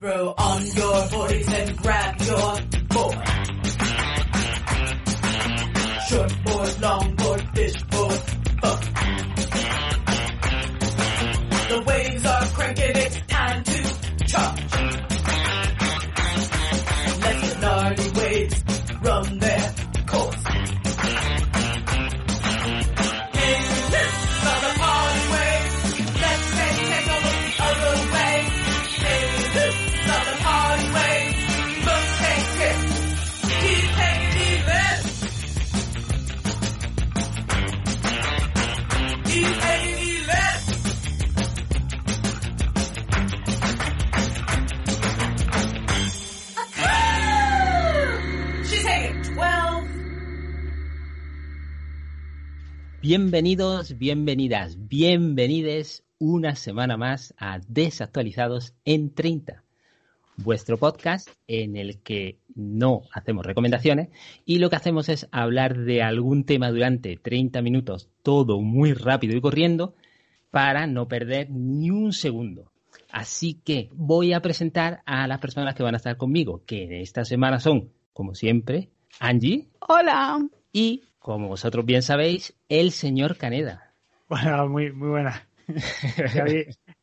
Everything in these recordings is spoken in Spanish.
Throw on your hoodies and grab your board. Short board, long board, Bienvenidos, bienvenidas, bienvenides una semana más a Desactualizados en 30, vuestro podcast en el que no hacemos recomendaciones y lo que hacemos es hablar de algún tema durante 30 minutos, todo muy rápido y corriendo, para no perder ni un segundo. Así que voy a presentar a las personas que van a estar conmigo, que esta semana son, como siempre, Angie Hola. y, como vosotros bien sabéis, el señor Caneda. Bueno, muy, muy buena.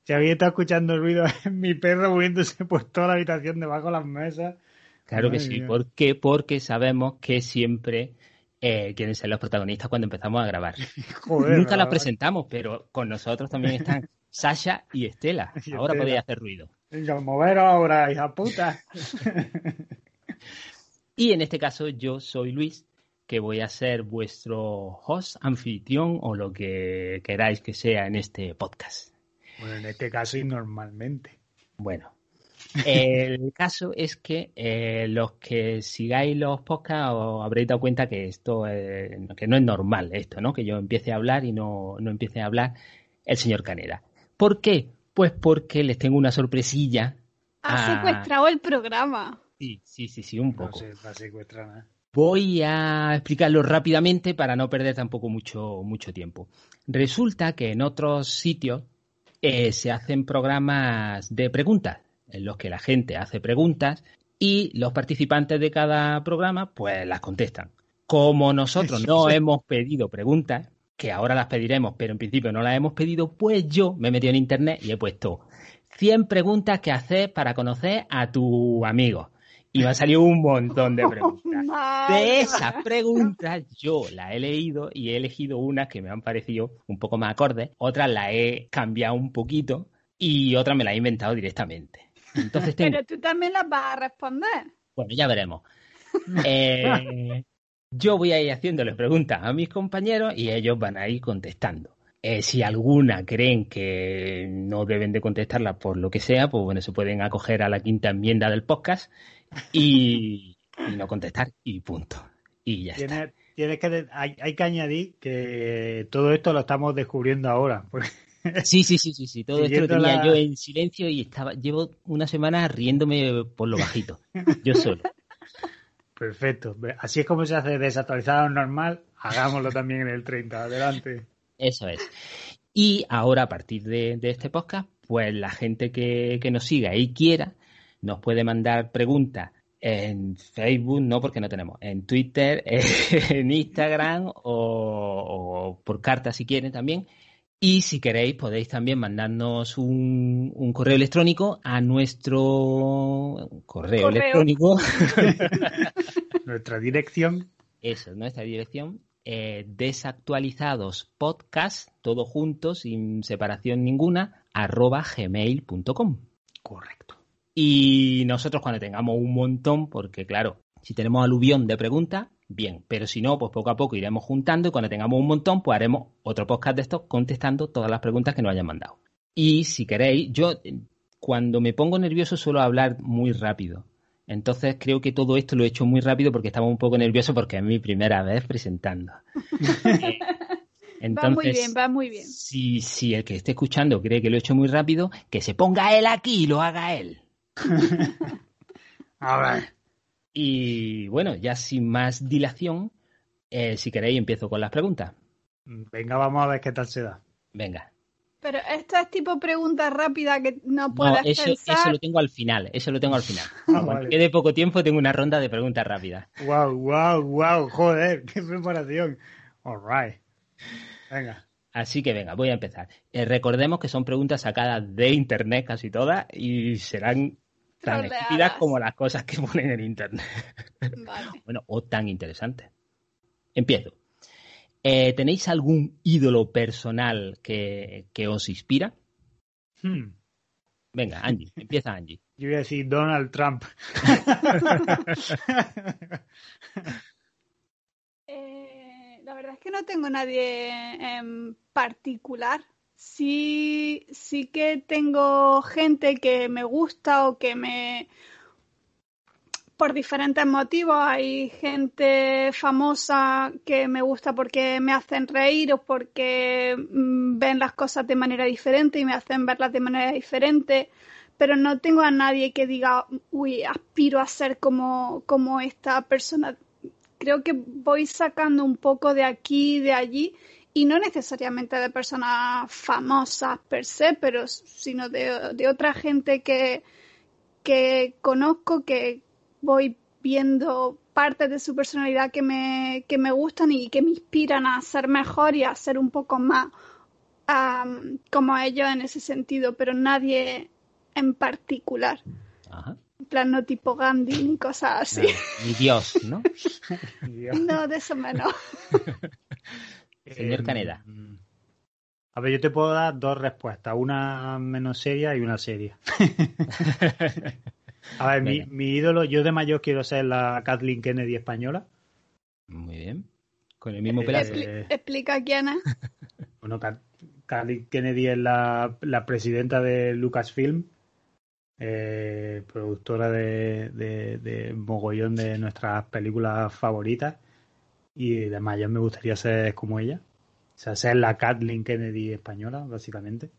Si había estado escuchando el ruido mi perro moviéndose por toda la habitación debajo de las mesas. Claro que sí. mía. ¿Por qué? Porque sabemos que siempre eh, quieren ser los protagonistas cuando empezamos a grabar. Joder, Nunca las la- presentamos, pero con nosotros también están Sasha y Estela. Y Ahora Estela. podéis hacer ruido. Venga, moveros ahora, hija puta. Y en este caso yo soy Luis, que voy a ser vuestro host, anfitrión o lo que queráis que sea en este podcast. Bueno, en este caso y normalmente. Bueno, el caso es que eh, los que sigáis los podcasts os habréis dado cuenta que esto eh, que no es normal esto, ¿no? Que yo empiece a hablar y no, no empiece a hablar el señor Caneda. ¿Por qué? Pues porque les tengo una sorpresilla. Ha secuestrado el programa. Sí, sí, sí, sí, un No poco. se va a secuestrar nada. Voy a explicarlo rápidamente para no perder tampoco mucho, mucho tiempo. Resulta que en otros sitios eh, se hacen programas de preguntas, en los que la gente hace preguntas y los participantes de cada programa pues las contestan. Como nosotros no hemos pedido preguntas, que ahora las pediremos, pero en principio no las hemos pedido, pues yo me he metido en internet y he puesto 100 preguntas que hacer para conocer a tu amigo. Y me ha salido un montón de preguntas. De esas preguntas yo las he leído y he elegido unas que me han parecido un poco más acordes, otras las he cambiado un poquito y otras me las he inventado directamente. Entonces tengo, Pero tú también las vas a responder. bueno, ya veremos. Eh, yo voy a ir haciéndole preguntas a mis compañeros y ellos van a ir contestando. Eh, si alguna creen que no deben de contestarla por lo que sea, pues bueno, se pueden acoger a la quinta enmienda del podcast y, y no contestar y punto. Y ya está. Tienes, que, hay, hay que añadir que todo esto lo estamos descubriendo ahora. porque- Sí, sí, sí, sí, sí. Todo esto lo tenía la- yo en silencio y estaba, llevo una semana riéndome por lo bajito. Yo solo. Perfecto. Así es como se hace desactualizado normal. Hagámoslo también en el 30. Adelante. Eso es. Y ahora, a partir de, de este podcast, pues la gente que, que nos siga y quiera, nos puede mandar preguntas en Facebook, no porque no tenemos, en Twitter, en Instagram o, o por carta si quieren también. Y si queréis, podéis también mandarnos un, un correo electrónico a nuestro correo, Correo. electrónico. Nuestra dirección. Eso es nuestra dirección. eh, desactualizadospodcast, todo junto, sin separación ninguna, arroba gmail.com. Correcto. Y nosotros cuando tengamos un montón, porque claro, si tenemos aluvión de preguntas, bien, pero si no, pues poco a poco iremos juntando y cuando tengamos un montón, pues haremos otro podcast de estos contestando todas las preguntas que nos hayan mandado. Y si queréis, yo cuando me pongo nervioso suelo hablar muy rápido. Entonces creo que todo esto lo he hecho muy rápido porque estaba un poco nervioso porque es mi primera vez presentando. Eh, va muy bien, va muy bien. Si, si el que esté escuchando cree que lo he hecho muy rápido, que se ponga él aquí y lo haga él. A ver. Y bueno, ya sin más dilación, eh, si queréis empiezo con las preguntas. Venga, vamos a ver qué tal se da. Venga. Pero esto es tipo pregunta rápida que no No, puedes eso, pensar. eso lo tengo al final, eso lo tengo al final. Ah, Cuando vale. quede poco tiempo tengo una ronda de preguntas rápidas. Wow, wow, wow, joder, qué preparación. All right. Venga. Así que venga, voy a empezar. Eh, recordemos que son preguntas sacadas de internet casi todas y serán tan estúpidas como las cosas que ponen en internet. Vale. Bueno, o tan interesantes. Empiezo. Eh, ¿Tenéis algún ídolo personal que, que os inspira? Hmm. Venga, Angie, empieza Angie. Yo voy a decir Donald Trump. Eh, la verdad es que no tengo nadie en particular. Sí, sí que tengo gente que me gusta o que me... Por diferentes motivos hay gente famosa que me gusta porque me hacen reír o porque mm, ven las cosas de manera diferente y me hacen verlas de manera diferente, pero no tengo a nadie que diga, uy, aspiro a ser como, como esta persona creo que voy sacando un poco de aquí y de allí y no necesariamente de personas famosas per se, pero sino de, de otra gente que, que conozco, que voy viendo partes de su personalidad que me, que me gustan y que me inspiran a ser mejor y a ser un poco más am, como ellos en ese sentido, pero nadie en particular. Ajá. En plan, no tipo Gandhi ni cosas así. Mi Dios, ¿no? Dios. No, de eso menos. Señor Eh, Caneda. A ver, yo te puedo dar dos respuestas, una menos seria y una seria. A ver, mi, ídolo, yo de mayor quiero ser la Kathleen Kennedy española. Muy bien. Con el mismo Eh, pelazo. Expli- explica quién es. Bueno, Ka- Kathleen Kennedy es la, la presidenta de Lucasfilm, eh, productora de, de, de mogollón de nuestras películas favoritas. Y de mayor me gustaría ser como ella. O sea, ser la Kathleen Kennedy española, básicamente.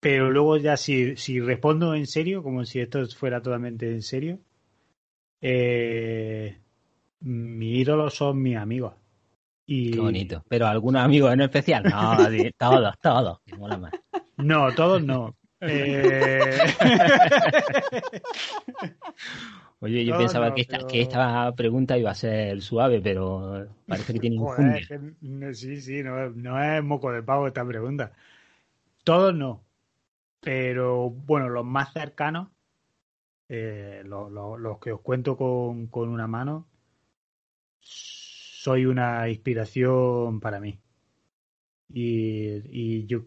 Pero luego ya si, si respondo en serio, como si esto fuera totalmente en serio, eh, mi ídolo son mis amigos. Y Qué bonito. Pero algunos amigos en especial. No, todos, todos. mola más. No, todos no. Eh, Oye, yo No, pensaba no, que, esta, pero- que esta pregunta iba a ser suave, pero parece que tiene joder, que sí, sí, no, no es moco de pavo esta pregunta. Todos no. Pero bueno, los más cercanos, eh, lo- lo- los que os cuento con, con una mano, soy una inspiración para mí. Y, y yo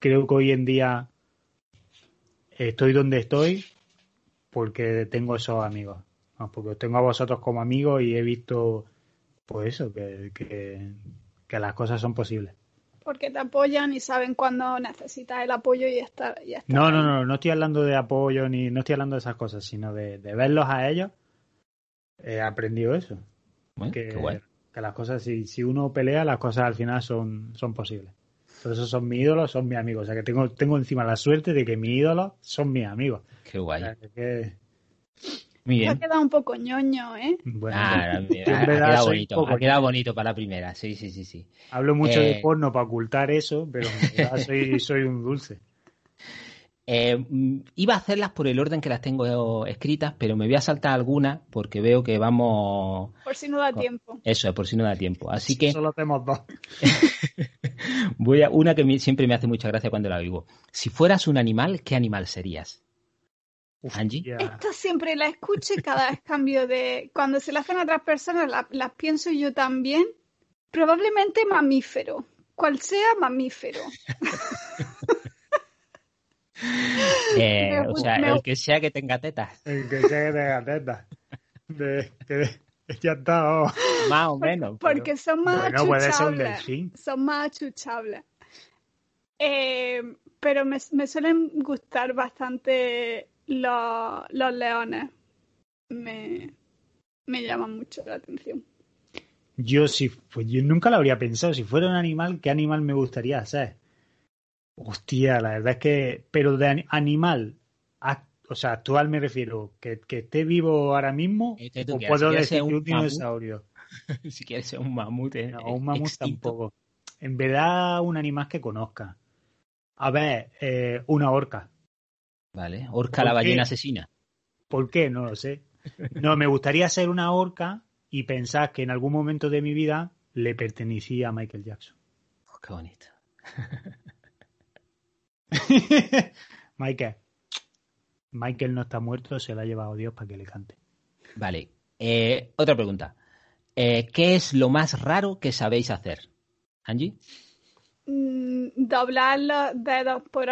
creo que hoy en día estoy donde estoy porque tengo esos amigos. ¿no? Porque os tengo a vosotros como amigos y he visto, pues eso, que, que, que las cosas son posibles. Porque te apoyan y saben cuándo necesitas el apoyo y estar. Y estar No, no, no, no estoy hablando de apoyo ni no estoy hablando de esas cosas, sino de, de verlos a ellos. He aprendido eso. Bueno, Que, qué que las cosas, si, si uno pelea, las cosas al final son, son posibles. Por eso son mis ídolos, son mis amigos. O sea que tengo, tengo encima la suerte de que mis ídolos son mis amigos. Qué guay. O sea, que- Muy Te ha quedado un poco ñoño, ¿eh? bueno, Ah, ha, quedado bonito, poco- ha quedado bonito para la primera, sí, sí, sí, sí. Hablo mucho de Eh, porno para ocultar eso, pero en verdad soy, soy un dulce. Eh, iba a hacerlas por el orden que las tengo escritas, pero me voy a saltar algunas porque veo que vamos... Por si no da tiempo. Eso es, por si no da tiempo. Así que Solo hacemos dos. voy a una que me- siempre me hace mucha gracia cuando la oigo. Si fueras un animal, ¿qué animal serías? Angie. Ya. Esto siempre la escucho y cada vez cambio de. Cuando se la hacen a otras personas, la- las pienso yo también. Probablemente mamífero. Cual sea mamífero. Eh, Me o sea, me- el que sea que tenga tetas, El que sea que tenga tetas. De, que, ya está. oh. más o menos. pero- Porque son más Bueno, puede ser un achuchables. delfín. Son más achuchables. Eh, pero me, me suelen gustar bastante los, los leones. Me, me llaman mucho la atención. Yo sí, pues yo nunca lo habría pensado. Si fuera un animal, ¿qué animal me gustaría ser? Hostia, la verdad es que, pero de ani- animal, o sea, actual me refiero, que, que esté vivo ahora mismo, Este o quieres, puedo si decir un un dinosaurio. si quieres ser un mamut. eh, No, un mamut extinto. tampoco. En verdad, un animal que conozca. A ver, eh, una orca. Vale, orca ¿Por la qué? ballena asesina. ¿Por qué? No lo sé. No, me gustaría ser una orca y pensar que en algún momento de mi vida le pertenecía a Michael Jackson. Oh, qué bonito. Michael. Michael no está muerto, se lo ha llevado Dios para que le cante. Vale, eh, otra pregunta. Eh, ¿Qué es lo más raro que sabéis hacer? Angie, Mm, doblar los dedos por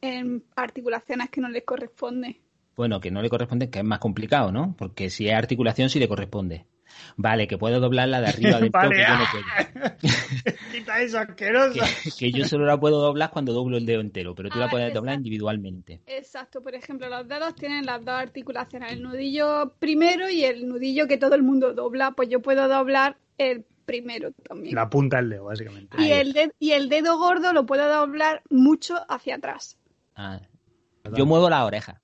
en articulaciones que no les corresponden. bueno, que no le corresponde, que es más complicado, ¿no? Porque si es articulación, sí le corresponde. Vale, que puedo doblarla de arriba del todo, Vale, que yo no ah. puedo. Quita eso asqueroso. Que, que yo solo la puedo doblar cuando doblo el dedo entero, pero tú la Ah, puedes doblar exacto. individualmente. Exacto, por ejemplo, los dedos tienen las dos articulaciones, el nudillo primero y el nudillo que todo el mundo dobla, pues yo puedo doblar el primero también. La punta del dedo, básicamente. Y el, de- y el dedo gordo lo puedo doblar mucho hacia atrás. Ah, yo muevo la oreja.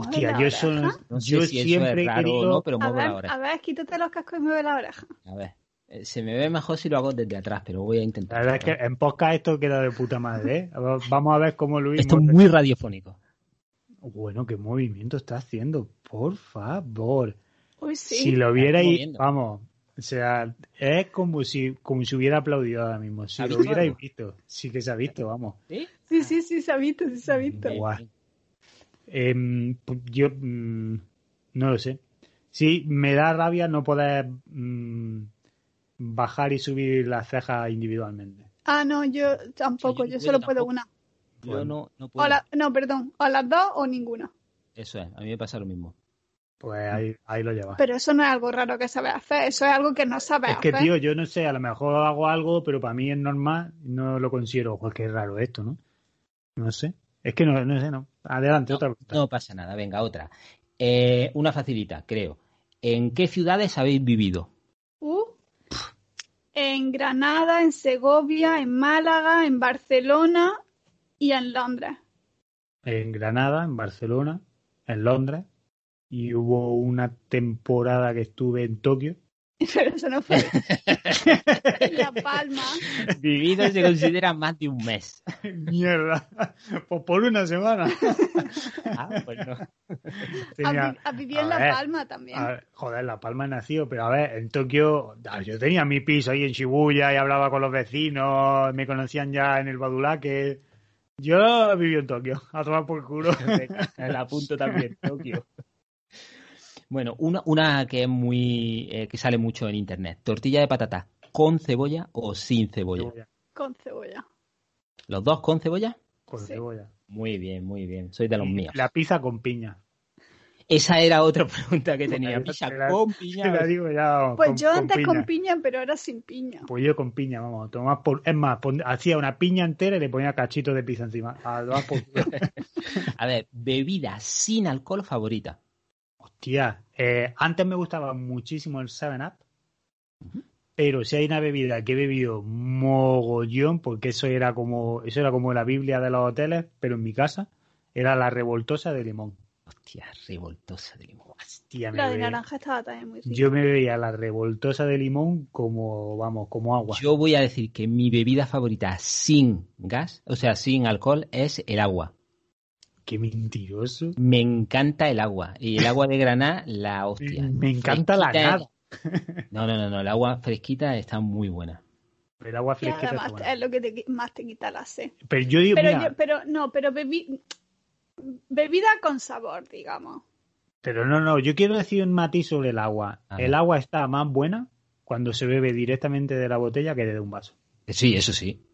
Hostia, ¿Mueve yo la eso? No sé yo si eso siempre es he raro querido. o no, pero A muevo la ver, oreja. a ver, quítate los cascos y mueve la oreja. A ver, eh, se me ve mejor si lo hago desde atrás, pero voy a La intentar. verdad es que en podcast esto queda de puta madre, ¿eh? Vamos a ver cómo Luis. Esto es muy radiofónico. Bueno, qué movimiento está haciendo, por favor. Uy, sí. Si lo vierais, vamos, o sea, es como si, como si hubiera aplaudido ahora mismo. Si ¿Has lo hubierais visto, sí que se ha visto, vamos. ¿Sí? Sí, sí, sí, se ha visto, sí se ha visto. Bien. Em, yo mm, no lo sé. Sí, me da rabia no poder mm, bajar y subir las cejas individualmente. Ah, no, yo tampoco, yo solo puedo una. Yo no, no puedo. la- no, perdón, o las dos o ninguna. Eso es, a mí me pasa lo mismo. Pues ahí, ahí lo llevas. Pero eso no es algo raro que sabes hacer, eso es algo que no sabes Es que, hacer. tío, yo no sé, a lo mejor hago algo, pero para mí es normal, no lo considero, pues qué raro esto, ¿no? No sé. Es que no, no sé, no. Adelante, otra pregunta. No pasa nada, venga, otra. Eh, una facilita, creo. ¿En qué ciudades habéis vivido? Uh, en Granada, en Segovia, en Málaga, en Barcelona y en Londres. En Granada, en Barcelona, en Londres, y hubo una temporada que estuve en Tokio. Pero eso no fue en La Palma. Vivido se considera más de un mes. Mierda, pues por una semana. Ah, pues no. Tenía- ¿Has, vi- has vivido en a La Palma también? a ver, joder, La Palma he nacido, pero a ver, en Tokio, yo tenía mi piso ahí en Shibuya y hablaba con los vecinos, me conocían ya en el Badulaque. Yo viví en Tokio, a tomar por culo. Venga, la apunto también, Tokio. Bueno, una, una que es muy. eh, que sale mucho en internet. Tortilla de patata, ¿con cebolla o sin cebolla? Con cebolla. ¿Los dos con cebolla? Con Sí. cebolla. Muy bien, muy bien. Soy de los míos. La pizza con piña. Esa era otra pregunta que tenía. Te Pizza la- con Te piña. la digo ya. vamos, Pues con- yo con antes piña. con piña, pero ahora sin piña. Pues yo con piña, vamos, tomar por... Es más, pon- hacía una piña entera y le ponía cachitos de pizza encima. A por. A ver, bebida sin alcohol favorita. Hostia, eh, antes me gustaba muchísimo el 7-Up, pero si hay una bebida que he bebido mogollón, porque eso era como eso era como la Biblia de los hoteles, pero en mi casa, era la revoltosa de limón. Hostia, revoltosa de limón. Hostia, me La de naranja estaba también muy rica. yo me bebía la revoltosa de limón como, vamos, como agua. Yo voy a decir que mi bebida favorita sin gas, o sea, sin alcohol, es el agua. Qué mentiroso. Me encanta el agua. Y el agua de Granada, la hostia. Me encanta la nada. No, no, no, no. El agua fresquita está muy buena. El agua Y fresquita está además buena. es lo que te más te quita la sed. Pero yo digo, Pero, mira, yo- pero no, pero bebi- bebida con sabor, digamos. Pero no, no, yo quiero decir un matiz sobre el agua. El agua está más buena cuando se bebe directamente de la botella que de un vaso. Sí, eso sí.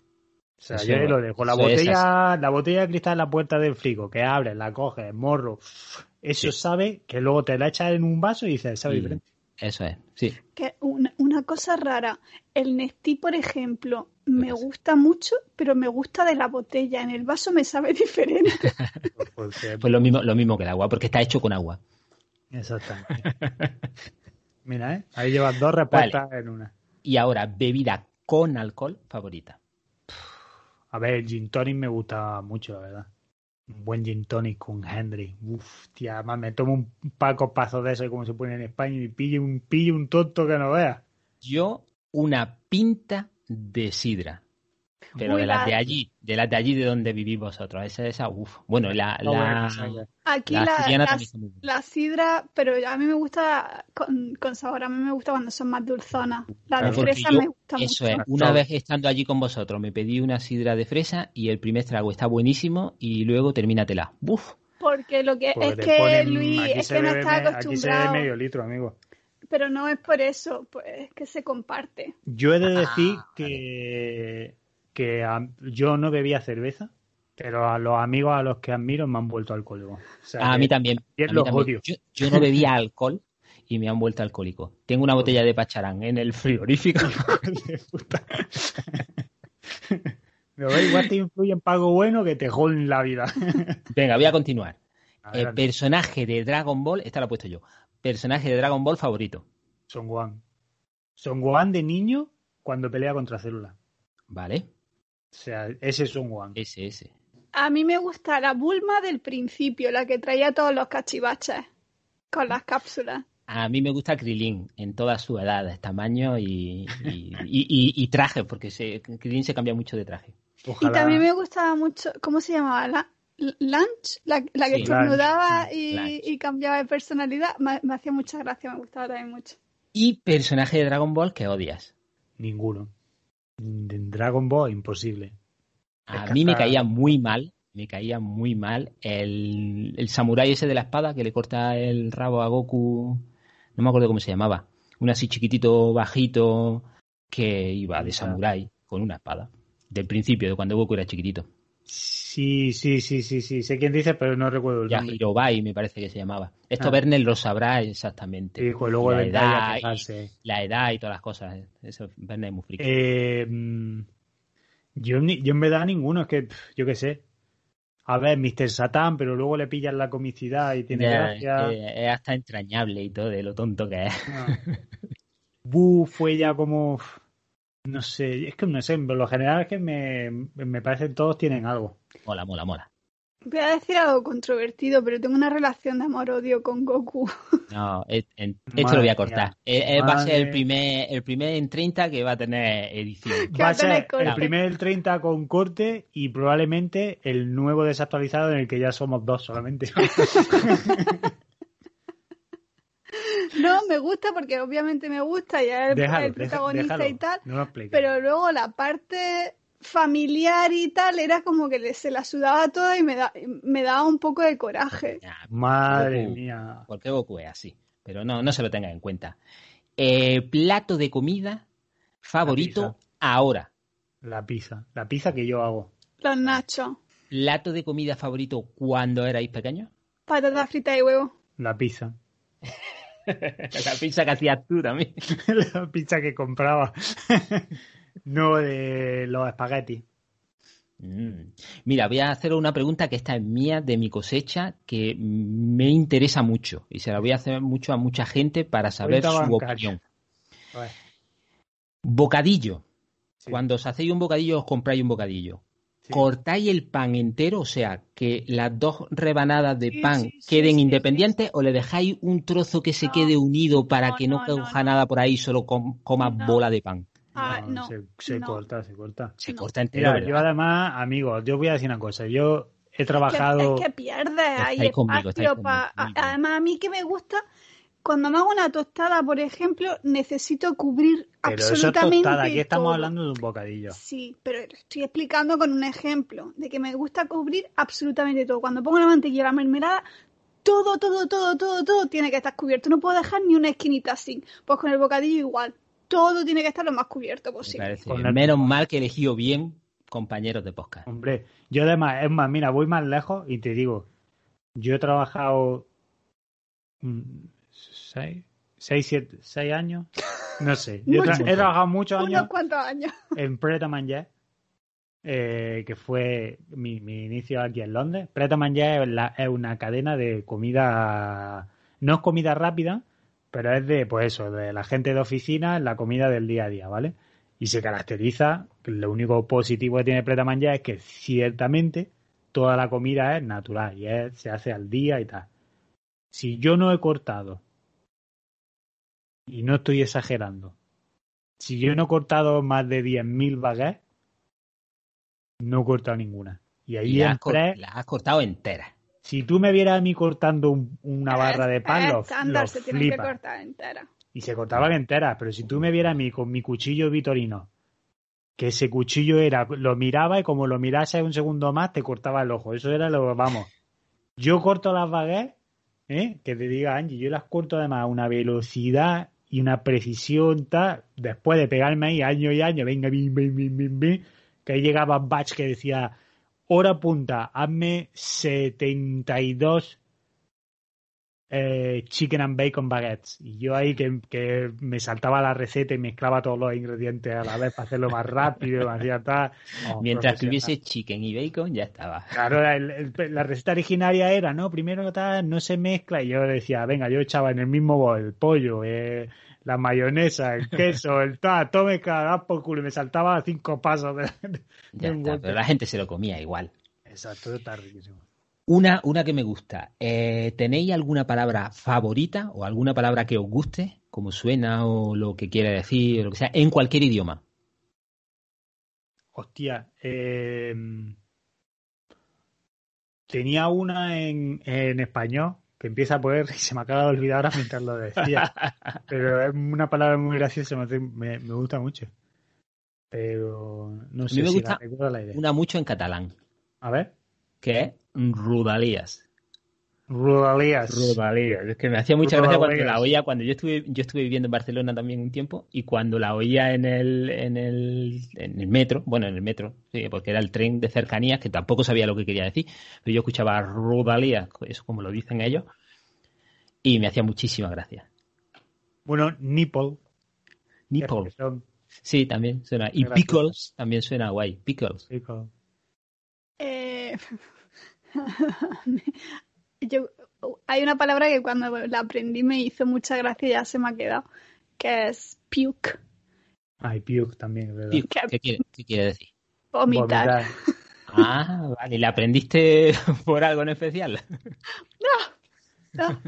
O sea, yo lo dejo. La botella, la botella de cristal en la puerta del frigo, que abres, la coges, morro. Eso Sí. sabe que luego te la echas en un vaso y dices, sabe Sí. diferente. Eso es, sí. Que una, una cosa rara, el Nestí, por ejemplo, me gusta mucho, pero me gusta de la botella. En el vaso me sabe diferente. Porque- Pues lo mismo, lo mismo que el agua, porque está hecho con agua. Exactamente. Mira, ¿eh? Ahí llevas dos respuestas en una. Y ahora, bebida con alcohol favorita. A ver, el gin tonic me gusta mucho, la verdad. Un buen gin tonic con Henry. Uf, tía, además me tomo un paco paso de eso como se pone en España y pillo un, pillo un tonto que no veas. Yo, una pinta de sidra. Pero de las la- de allí, de las de allí de donde vivís vosotros. Esa, esa, uff. Bueno, la, bueno, la, ya. Aquí la la, la- la sidra, pero a mí me gusta con, con sabor. A mí me gusta cuando son más dulzonas. La de Claro, fresa yo- me gusta Eso mucho. es, una vez estando allí con vosotros, me pedí una sidra de fresa y el primer trago está buenísimo y luego termínatela. Uf, Porque lo que es que ponen- Luis es que no bebe está me- Aquí se acostumbrado. bebe medio litro, amigo. Pero no es por eso, pues es que se comparte. Yo he de decir Ah, que, que a- yo no bebía cerveza, pero a los amigos a los que admiro me han vuelto alcohólicos. O sea, a que- mí también. y a mí los también. odio. Yo, yo no bebía alcohol y me han vuelto alcohólico. Tengo una botella de pacharán en el frigorífico. Pero igual te influye en pago bueno que te joden la vida. Venga, voy a continuar. El Adelante. personaje de Dragon Ball, esta la he puesto yo. Personaje de Dragon Ball favorito. Son Gohan. Son Gohan de niño cuando pelea contra células. ¿Vale? O sea, ese es Son Gohan. Ese, ese. A mí me gusta la Bulma del principio, la que traía todos los cachivaches con las cápsulas. A mí me gusta Krilin en todas sus edades, tamaño y, y, y- y- y traje, porque se, Krilin se cambia mucho de traje. Ojalá. Y también me gustaba mucho, ¿cómo se llamaba? La, Lunch, la, la que Sí, estornudaba Lunch, y, Lunch. y cambiaba de personalidad, me, me hacía mucha gracia, me gustaba también mucho. Y personaje de Dragon Ball que odias. Ninguno. Dragon Ball, imposible. A mí me caía muy mal, me caía muy mal el, el samurái ese de la espada que le corta el rabo a Goku. No me acuerdo cómo se llamaba. Un así chiquitito, bajito, que iba de samurái con una espada. Del principio, de cuando Goku era chiquitito. Sí, sí, sí, sí, sí. Sé quién dice, pero no recuerdo el Ya nombre. Hirobai me parece que se llamaba. Esto Ah. Lo sabrá exactamente. Sí, pues luego la edad, y, la edad y todas las cosas. Eso Verne es muy friki. Eh, mm, yo, ni- yo en verdad ninguno, es que yo qué sé. A ver, Mr. Satan, pero luego le pillan la comicidad y tiene Ya, es, gracia. que es hasta entrañable y todo, de lo tonto que es. Bu fue ya como. No sé, es que no sé, por lo general es que me, me parece que todos tienen algo. Mola, mola, mola. Voy a decir algo controvertido, pero tengo una relación de amor-odio con Goku. No, es- en- esto lo voy a cortar. Eh, eh, va a ser el primer, el primer en 30 que va a tener edición. Va a va a tener ser corte. el primer 30 con corte y probablemente el nuevo desactualizado en el que ya somos dos solamente. No, me gusta porque obviamente me gusta y es el, déjalo, el protagonista déjalo. y tal, No lo expliques. pero luego la parte familiar y tal era como que se la sudaba toda y me, da, me daba un poco de coraje. Ya, Madre Goku. mía. Porque Goku es así. Pero no, no se lo tenga en cuenta. Eh, plato de comida favorito ahora. La pizza. La pizza que yo hago. Los nachos, Plato de comida favorito cuando erais pequeños. patatas fritas y huevo. La pizza. La pizza que hacías tú también. la pizza que compraba. no de los espaguetis. Mm. Mira, voy a hacer una pregunta que esta es mía, de mi cosecha, que me interesa mucho y se la voy a hacer mucho a mucha gente para saber su opinión. Bocadillo. sí, Cuando os hacéis un bocadillo, os compráis un bocadillo. ¿Cortáis el pan entero? O sea, que las dos rebanadas de Sí, pan sí, sí, queden sí, independientes o le dejáis un trozo que se No, quede unido para no, que no, no, coja nada por ahí, solo com- comas No. bola de pan. Ah, no, se, se no. corta, se corta. Se No. corta entero, Mira, yo además, amigos, yo voy a decir una cosa. Yo he Que- trabajado. es que pierdes ahí Estáis conmigo, estáis espacio pa- conmigo. a- Además, a mí que me gusta, cuando me hago una tostada, por ejemplo, necesito cubrir Pero eso es absolutamente tostada. Aquí estamos todo. hablando de un bocadillo. Sí, pero estoy explicando con un ejemplo de que me gusta cubrir absolutamente todo. Cuando pongo la mantequilla y la mermelada, todo, todo, todo, todo, todo tiene que estar cubierto. No puedo dejar ni una esquinita así. Pues con el bocadillo igual. Todo tiene que estar lo más cubierto Me posible. el- Menos mal que he elegido bien compañeros de podcast. Hombre, yo además, es más, mira, voy más lejos y te digo, yo he trabajado mm, 6, 7, 6 años. No sé. Yo tra- he trabajado muchos años Unos cuantos años. en Pret a Manger, eh, que fue mi, mi inicio aquí en Londres. Pret a Manger es, la- es una cadena de comida, no es comida rápida, pero es de, pues eso, de la gente de oficina, la comida del día a día, ¿vale? Y se caracteriza, lo único positivo que tiene Pret a Manger es que ciertamente toda la comida es natural y es- se hace al día y tal. Si yo no he cortado, y no estoy exagerando, si yo no he cortado más de 10.000 baguettes, no he cortado ninguna. Y ahí Y la has, cor- Pret, la has cortado entera. si tú me vieras a mí cortando un- una barra de pan, Es lo, estándar, lo se tienen que cortar entera. Y se cortaban enteras, pero si tú me vieras a mí con mi cuchillo vitorino, que ese cuchillo era, lo miraba y como lo mirase un segundo más, te cortaba el ojo. Eso era lo, vamos. Yo corto las baguettes, ¿eh? que te diga Angie, yo las corto además a una velocidad y una precisión tal, después de pegarme ahí año y año, venga, bim, bim, bim, bim, bim, que ahí llegaba Batch que decía, hora punta, hazme 72 eh, chicken and bacon baguettes. Y yo ahí que, que me saltaba la receta y mezclaba todos los ingredientes a la vez para hacerlo más rápido, hacía tal. Oh, Mientras que hubiese chicken y bacon, ya estaba. Claro, el- el- la receta originaria era, ¿no? Primero tal, no se mezcla y yo decía, venga, yo echaba en el mismo bol el pollo, eh, la mayonesa, el queso, el tal, todo mezclado, por culo y me saltaba cinco pasos de, de Ya un está, pero la gente se lo comía igual. Exacto, está riquísimo. Una, una que me gusta. Eh, ¿Tenéis alguna palabra favorita o alguna palabra que os guste? Como suena o lo que quiere decir o lo que sea, en cualquier idioma. Hostia, eh, tenía una en, en español que empieza por R y se me acaba de olvidar ahora mientras lo decía. Pero es una palabra muy graciosa, me, me, me gusta mucho. Pero no sé me si gusta la idea. Una mucho en catalán, A ver. que es Rudalías. Rodalías. Rodalías. Es que me hacía mucha gracia cuando la oía, cuando yo estuve, yo estuve viviendo en Barcelona también un tiempo, y cuando la oía en el, en el, en el metro, bueno, en el metro, sí, porque era el tren de cercanías, que tampoco sabía lo que quería decir, pero yo escuchaba Rodalías, eso como lo dicen ellos, y me hacía muchísima gracia. Bueno, nipple. Nipple. Sí, también suena. Y Gracias. pickles también suena guay. Pickles. nipple. Eh, yo, hay una palabra que cuando la aprendí me hizo mucha gracia y ya se me ha quedado, que es puke, Ay, puke también, es verdad. Puke. ¿Qué? ¿Qué quiere, qué quiere decir? vomitar. Vomitar. Ah, vale. ¿La aprendiste por algo en especial? No,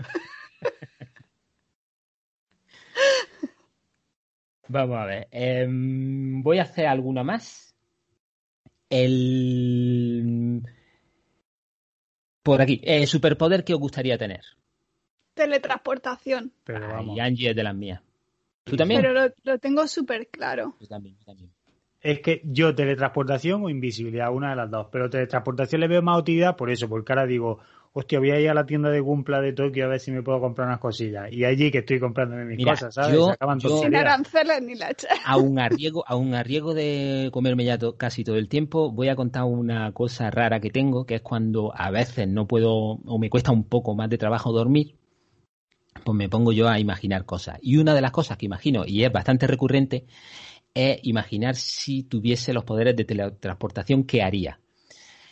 Vamos a ver. em, voy a hacer alguna más. El. Por aquí. El superpoder que os gustaría tener. teletransportación, Pero Ay, vamos. Angie es de las mías. ¿Tú también? pero lo, lo tengo súper claro. Yo también, yo también. Es que yo teletransportación o invisibilidad, una de las dos. Pero teletransportación le veo más utilidad por eso, porque ahora digo, hostia, voy a ir a la tienda de Cumpla de Tokio a ver si me puedo comprar unas cosillas. Y allí que estoy comprándome mis Mira, cosas, ¿sabes? yo- Se acaban yo- Sin aranceles ni leche. Aún a riesgo, aún a riesgo de comerme ya to- casi todo el tiempo, voy a contar una cosa rara que tengo, que es cuando a veces no puedo o me cuesta un poco más de trabajo dormir, pues me pongo yo a imaginar cosas. Y una de las cosas que imagino, y es bastante recurrente, es imaginar si tuviese los poderes de teletransportación, ¿qué haría?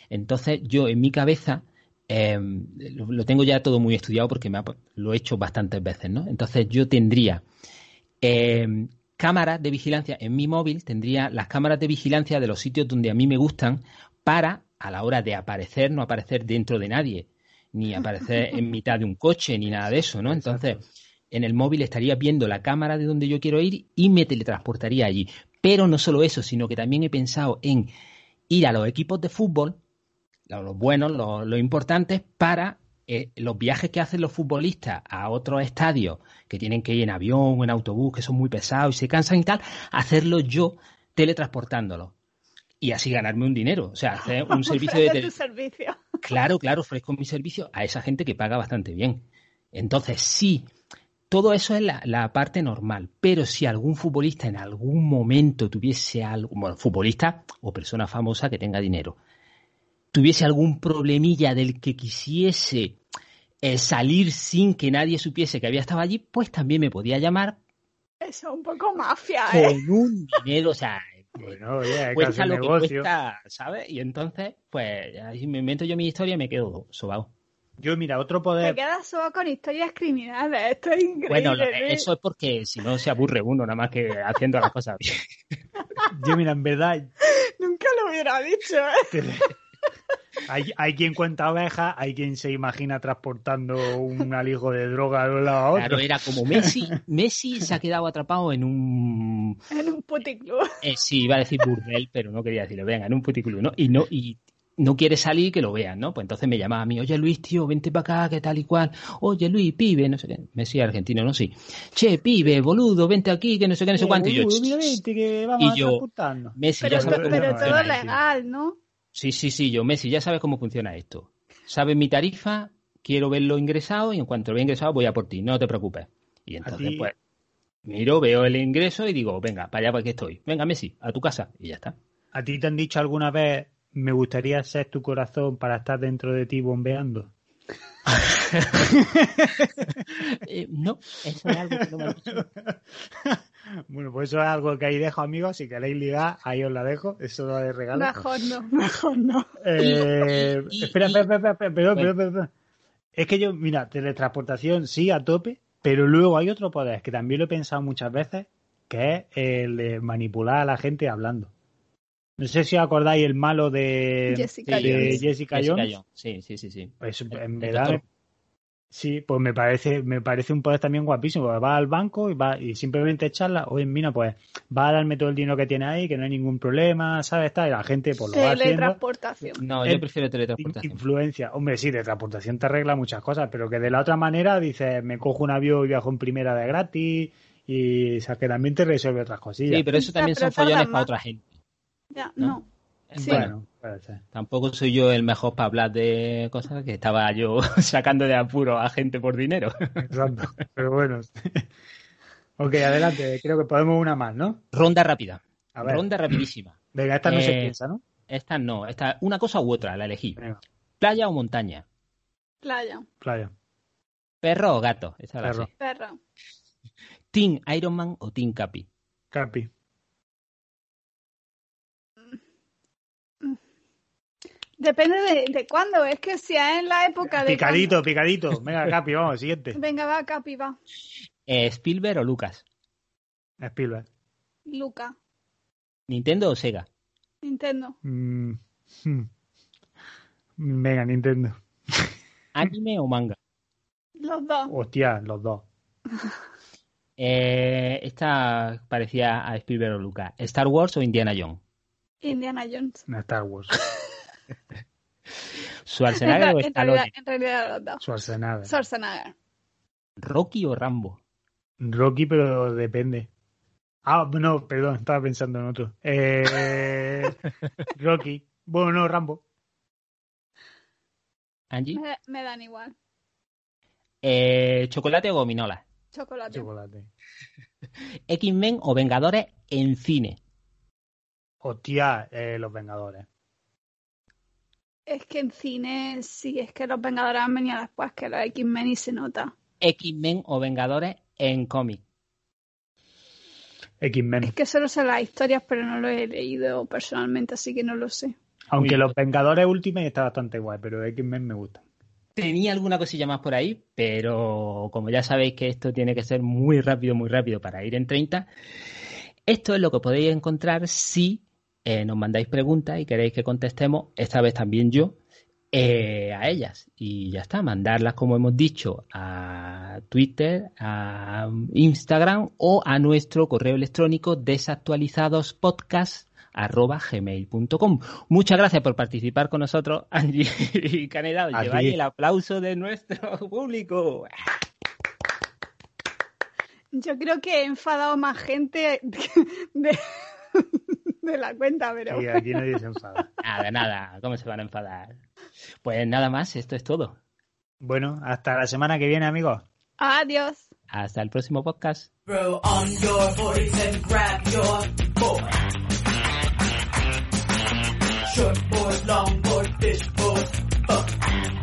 Entonces yo en mi cabeza eh, lo, tengo ya todo muy estudiado porque me ha- lo he hecho bastantes veces, ¿no? Entonces yo tendría eh, cámaras de vigilancia en mi móvil, tendría las cámaras de vigilancia de los sitios donde a mí me gustan para, a la hora de aparecer, no aparecer dentro de nadie, ni aparecer en mitad de un coche, ni nada de eso, ¿no? Entonces, en el móvil estaría viendo la cámara de donde yo quiero ir y me teletransportaría allí. Pero no solo eso, sino que también he pensado en ir a los equipos de fútbol, los buenos, los, los importantes, para eh, los viajes que hacen los futbolistas a otros estadios que tienen que ir en avión en autobús, que son muy pesados y se cansan y tal, hacerlo yo teletransportándolo. Y así ganarme un dinero. O sea, hacer un servicio de tele- servicio. Claro, claro, ofrezco mi servicio a esa gente que paga bastante bien. Entonces, sí, todo eso es la, la parte normal. Pero si algún futbolista en algún momento tuviese algo, bueno, futbolista o persona famosa que tenga dinero, tuviese algún problemilla del que quisiese eh, salir sin que nadie supiese que había estado allí, pues también me podía llamar Eso es un poco mafia, ¿eh? con un dinero, o sea, Bueno, que cuesta lo que cuesta, ¿sabes? Y entonces, pues, ahí me invento yo mi historia y me quedo sobao. Yo, mira, otro Te poder. quedas solo con historias criminales. Esto es increíble. Bueno, lo- eso es porque si no se aburre uno nada más que haciendo las cosas bien. Yo, mira, en verdad, Nunca lo hubiera dicho, ¿eh? hay, hay quien cuenta ovejas, hay quien se imagina transportando un alijo de droga de un lado a otro. Claro, era como Messi, Messi se ha quedado atrapado en un En un puticlub. Eh, sí, iba a decir burdel, pero no quería decirlo. Venga, en un puticlub, ¿no? Y no, y no quiere salir que lo vean, ¿no? Pues entonces me llamaba a mí, oye Luis, tío, vente para acá, que tal y cual. Oye Luis, pibe, no sé qué. Messi argentino, no sí. Che, pibe, boludo, vente aquí, que no sé qué, no sé cuánto. Y yo. Messi, Pero, ya sabes pero todo legal, ¿no? Sí, sí, sí, yo, Messi, ya sabes cómo funciona esto. Sabes mi tarifa, quiero verlo ingresado y en cuanto lo vea ingresado voy a por ti, no te preocupes. Y entonces, ti- pues, miro, veo el ingreso y digo, venga, para allá para que estoy. Venga, Messi, a tu casa. Y ya está. ¿A ti te han dicho alguna vez, me gustaría ser tu corazón para estar dentro de ti bombeando? Eh, no, eso es algo que no me dicho. Bueno, pues eso es algo que ahí dejo, amigos. Si queréis ligar, ahí os la dejo. Eso lo de regalo. Mejor no, mejor no. Eh, Y- y- espera, espera, espera, espera, perdón, Bueno. perdón, perdón. Es que yo, mira, teletransportación sí a tope, pero luego hay otro poder que también lo he pensado muchas veces, que es el de manipular a la gente hablando. No sé si os acordáis el malo de Jessica de Jones. Jessica, Jessica Jones. Jones. Sí, sí, sí, sí. Pues en El verdad, doctor. Sí, pues me parece, me parece un poder también guapísimo. porque Va al banco y va y simplemente charla, oye, mira, pues va a darme todo el dinero que tiene ahí, que no hay ningún problema, ¿sabes? Está, y la gente pues lo va haciendo. Teletransportación. No, yo prefiero teletransportación. Influencia. Hombre, sí, de transportación te arregla muchas cosas, pero que de la otra manera dices, me cojo un avión y viajo en primera de gratis, y o sea, que también te resuelve otras cosillas. Sí, pero eso Ya, también pero son follones para otra gente. Ya, ¿no? no. Sí. Bueno, puede ser. Tampoco soy yo el mejor para hablar de cosas que estaba yo sacando de apuro a gente por dinero. Exacto. Pero bueno. ok, adelante. Creo que podemos una más, ¿no? Ronda rápida. A ver. Ronda rapidísima. Venga, esta no se Eh, piensa, ¿no? Esta no, esta una cosa u otra, la elegí. Venga, Playa o montaña. Playa, playa. Perro o gato. Esa la Perro. Team Iron Man o Team Capi. Capi. Depende de, de cuándo. Es que si es en la época de. Picadito, picadito. Venga, Capi, vamos, siguiente. Venga, va, Capi, va. Eh, Spielberg o Lucas. Spielberg. Luca. Nintendo o Sega. Nintendo. Mm, hmm. Venga, Nintendo. Anime o manga. Los dos. Hostia, los dos. Eh, esta parecía a Spielberg o Lucas. Star Wars o Indiana Jones. Indiana Jones. Star Wars. Schwarzenegger o en, realidad, en realidad los dos. Schwarzenegger. Schwarzenegger. Rocky o Rambo. Rocky, pero depende. Ah, no, perdón, estaba pensando en otro. Eh, Rocky. Bueno, no, Rambo. Angie. Me, me dan igual. Eh, chocolate o gominola. Chocolate. Chocolate. X-Men o Vengadores en cine. Hostia, eh, los Vengadores. Es que en cine, sí, es que los Vengadores han venido después que los X-Men y se nota. X-Men o Vengadores en cómic. X-Men. Es que solo sé las historias, pero no lo he leído personalmente, así que no lo sé. Aunque Uy. los Vengadores Ultimate está bastante guay, pero X-Men me gusta. Tenía alguna cosilla más por ahí, pero como ya sabéis que esto tiene que ser muy rápido, muy rápido para ir en 30, esto es lo que podéis encontrar si eh, nos mandáis preguntas y queréis que contestemos, esta vez también yo, eh, a ellas. Y ya está, mandarlas, como hemos dicho, a Twitter, a Instagram o a nuestro correo electrónico desactualizadospodcast.gmail.com. Muchas gracias por participar con nosotros, Angie y Caneda. Lleváis el aplauso de nuestro público. Yo creo que he enfadado más gente de, de la cuenta, pero Y aquí nadie se enfada. Nada, nada, ¿cómo se van a enfadar? Pues nada más, esto es todo. Bueno, hasta la semana que viene, amigos. adiós. Hasta el próximo podcast. Throw on your boys and grab your board. Short board, long board, fish board, fuck.